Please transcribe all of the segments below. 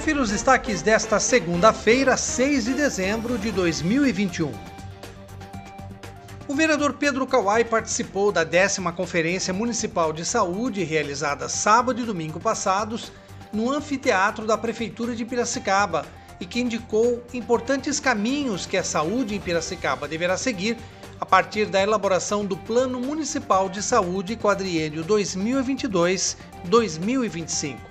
Confira os destaques desta segunda-feira, 6 de dezembro de 2021. O vereador Pedro Kawai participou da décima Conferência Municipal de Saúde, realizada sábado e domingo passados, no anfiteatro da Prefeitura de Piracicaba, e que indicou importantes caminhos que a saúde em Piracicaba deverá seguir a partir da elaboração do Plano Municipal de Saúde quadriênio 2022-2025.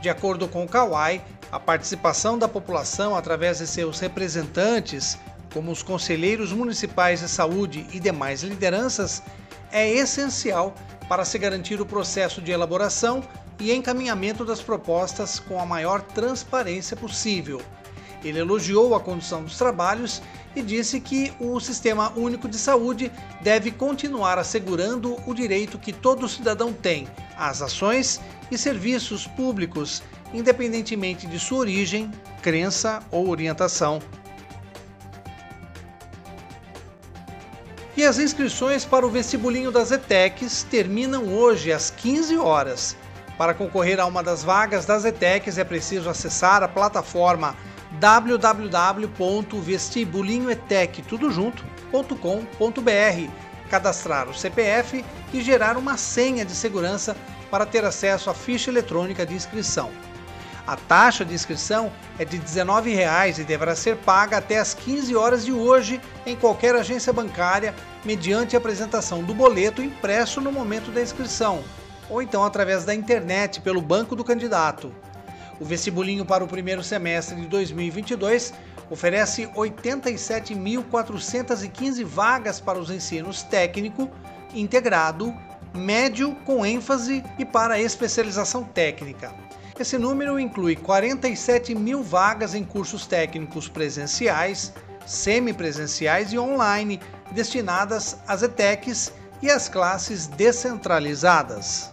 De acordo com o Kawai, a participação da população através de seus representantes, como os conselheiros municipais de saúde e demais lideranças, é essencial para se garantir o processo de elaboração e encaminhamento das propostas com a maior transparência possível. Ele elogiou a condução dos trabalhos e disse que o Sistema Único de Saúde deve continuar assegurando o direito que todo cidadão tem às ações e serviços públicos, independentemente de sua origem, crença ou orientação. E as inscrições para o vestibulinho das ETECs terminam hoje às 15 horas. Para concorrer a uma das vagas das ETECs é preciso acessar a plataforma www.vestibulinhoetec.com.br, cadastrar o CPF e gerar uma senha de segurança para ter acesso à ficha eletrônica de inscrição. A taxa de inscrição é de R$ 19,00 e deverá ser paga até às 15 horas de hoje em qualquer agência bancária, mediante a apresentação do boleto impresso no momento da inscrição, ou então através da internet pelo banco do candidato. O vestibulinho para o primeiro semestre de 2022 oferece 87.415 vagas para os ensinos técnico, integrado, médio com ênfase e para especialização técnica. Esse número inclui 47 mil vagas em cursos técnicos presenciais, semipresenciais e online, destinadas às ETECs e às classes descentralizadas.